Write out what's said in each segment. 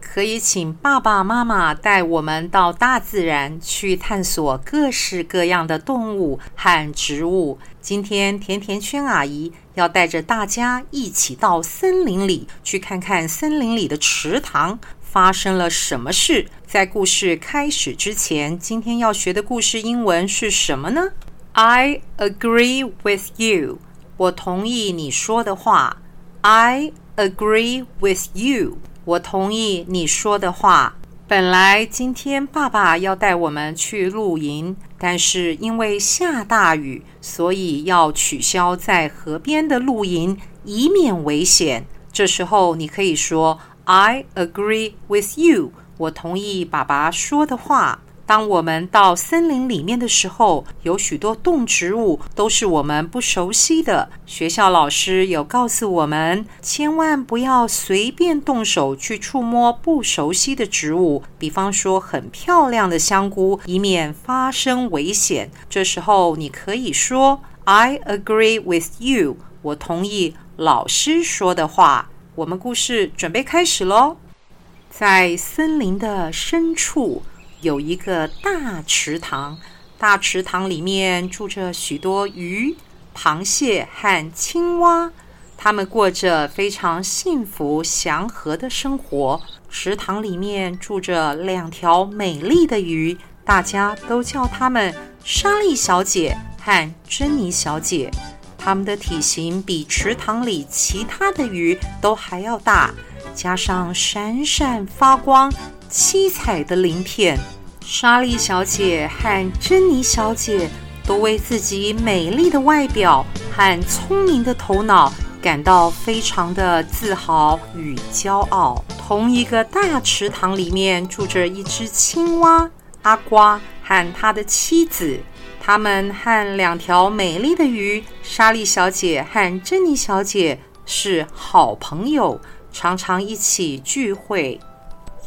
可以请爸爸妈妈带我们到大自然去探索各式各样的动物和植物。今天甜甜圈阿姨要带着大家一起到森林里去看看森林里的池塘发生了什么事。在故事开始之前，今天要学的故事英文是什么呢？I agree with you。我同意你说的话。I agree with you。我同意你说的话。本来今天爸爸要带我们去露营，但是因为下大雨，所以要取消在河边的露营，以免危险。这时候你可以说 "I agree with you"，我同意爸爸说的话。当我们到森林里面的时候，有许多动植物都是我们不熟悉的。学校老师有告诉我们，千万不要随便动手去触摸不熟悉的植物，比方说很漂亮的香菇，以免发生危险。这时候你可以说 "I agree with you"，我同意老师说的话。我们故事准备开始喽，在森林的深处。有一个大池塘，大池塘里面住着许多鱼、螃蟹和青蛙，它们过着非常幸福祥和的生活。池塘里面住着两条美丽的鱼，大家都叫它们莎莉小姐和珍妮小姐。它们的体型比池塘里其他的鱼都还要大，加上闪闪发光。七彩的鳞片，莎莉小姐和珍妮小姐都为自己美丽的外表和聪明的头脑感到非常的自豪与骄傲。同一个大池塘里面住着一只青蛙阿瓜和他的妻子，他们和两条美丽的鱼莎莉小姐和珍妮小姐是好朋友，常常一起聚会。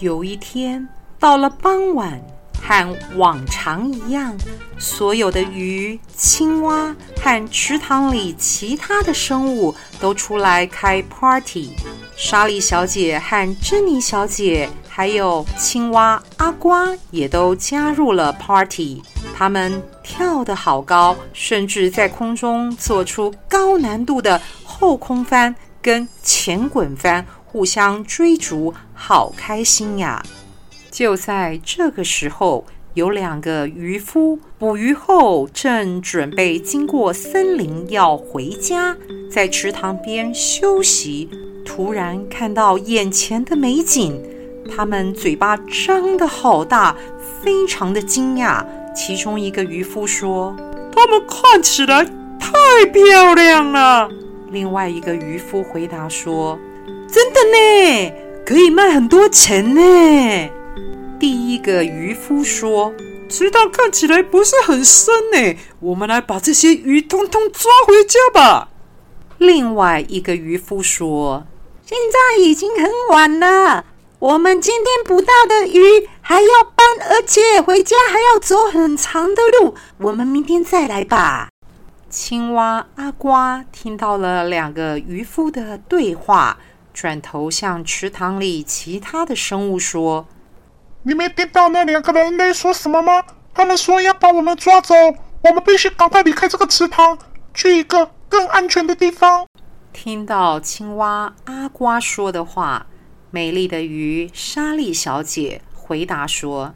有一天，到了傍晚，和往常一样，所有的鱼、青蛙和池塘里其他的生物都出来开 party。莎莉小姐和珍妮小姐，还有青蛙阿瓜也都加入了 party。他们跳得好高，甚至在空中做出高难度的后空翻跟前滚翻。互相追逐，好开心呀！就在这个时候，有两个渔夫捕鱼后，正准备经过森林要回家，在池塘边休息。突然看到眼前的美景，他们嘴巴张得好大，非常的惊讶。其中一个渔夫说：“他们看起来太漂亮了。”另外一个渔夫回答说。呢，可以卖很多钱呢。第一个渔夫说：“池塘看起来不是很深呢，我们来把这些鱼通通抓回家吧。”另外一个渔夫说：“现在已经很晚了，我们今天捕到的鱼还要搬，而且回家还要走很长的路，我们明天再来吧。”青蛙阿瓜听到了两个渔夫的对话。转头向池塘里其他的生物说：“你没听到那两个人类说什么吗？他们说要把我们抓走，我们必须赶快离开这个池塘，去一个更安全的地方。”听到青蛙阿瓜说的话，美丽的鱼莎莉小姐回答说：“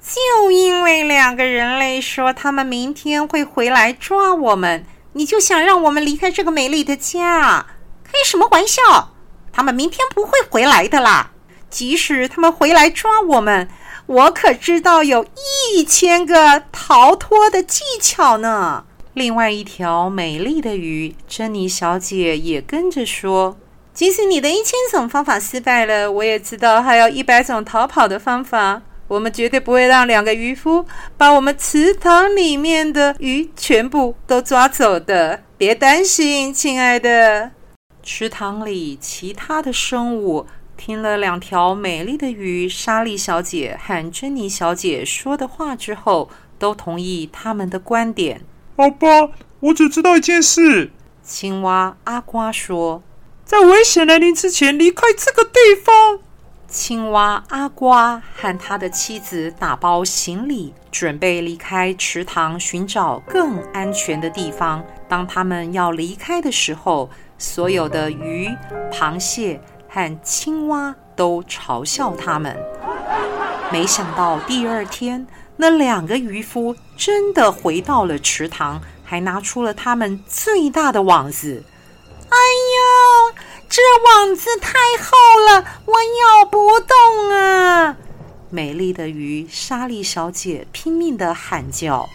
就因为两个人类说他们明天会回来抓我们，你就想让我们离开这个美丽的家？开什么玩笑！”他们明天不会回来的啦！即使他们回来抓我们，我可知道有一千个逃脱的技巧呢。另外一条美丽的鱼，珍妮小姐也跟着说：“即使你的一千种方法失败了，我也知道还有一百种逃跑的方法。我们绝对不会让两个渔夫把我们池塘里面的鱼全部都抓走的。别担心，亲爱的。池塘里其他的生物听了两条美丽的鱼莎莉小姐和珍妮小姐说的话之后，都同意他们的观点。好吧，我只知道一件事。青蛙阿瓜说：“在危险来临之前，离开这个地方。”青蛙阿瓜和他的妻子打包行李，准备离开池塘，寻找更安全的地方。当他们要离开的时候，所有的鱼、螃蟹和青蛙都嘲笑他们。没想到第二天，那两个渔夫真的回到了池塘，还拿出了他们最大的网子。哎呦！这网子太厚了，我咬不动啊！美丽的鱼莎莉小姐拼命地喊叫，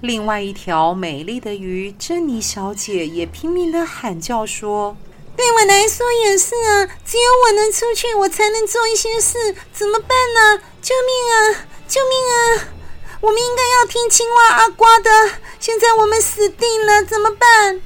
另外一条美丽的鱼珍妮小姐也拼命地喊叫说：“对我来说也是啊，只有我能出去，我才能做一些事，怎么办呢？救命啊！救命啊！我们应该要听青蛙阿瓜的，现在我们死定了，怎么办？”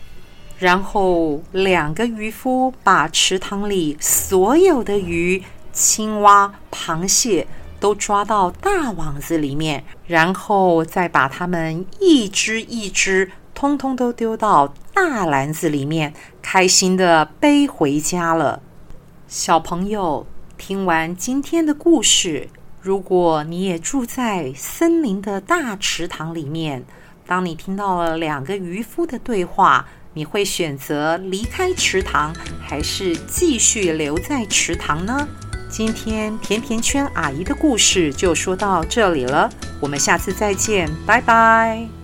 然后，两个渔夫把池塘里所有的鱼、青蛙、螃蟹都抓到大网子里面，然后再把它们一只一只通通都丢到大篮子里面，开心地背回家了。小朋友，听完今天的故事，如果你也住在森林的大池塘里面，当你听到了两个渔夫的对话，你会选择离开池塘，还是继续留在池塘呢？今天甜甜圈阿姨的故事就说到这里了，我们下次再见，拜拜。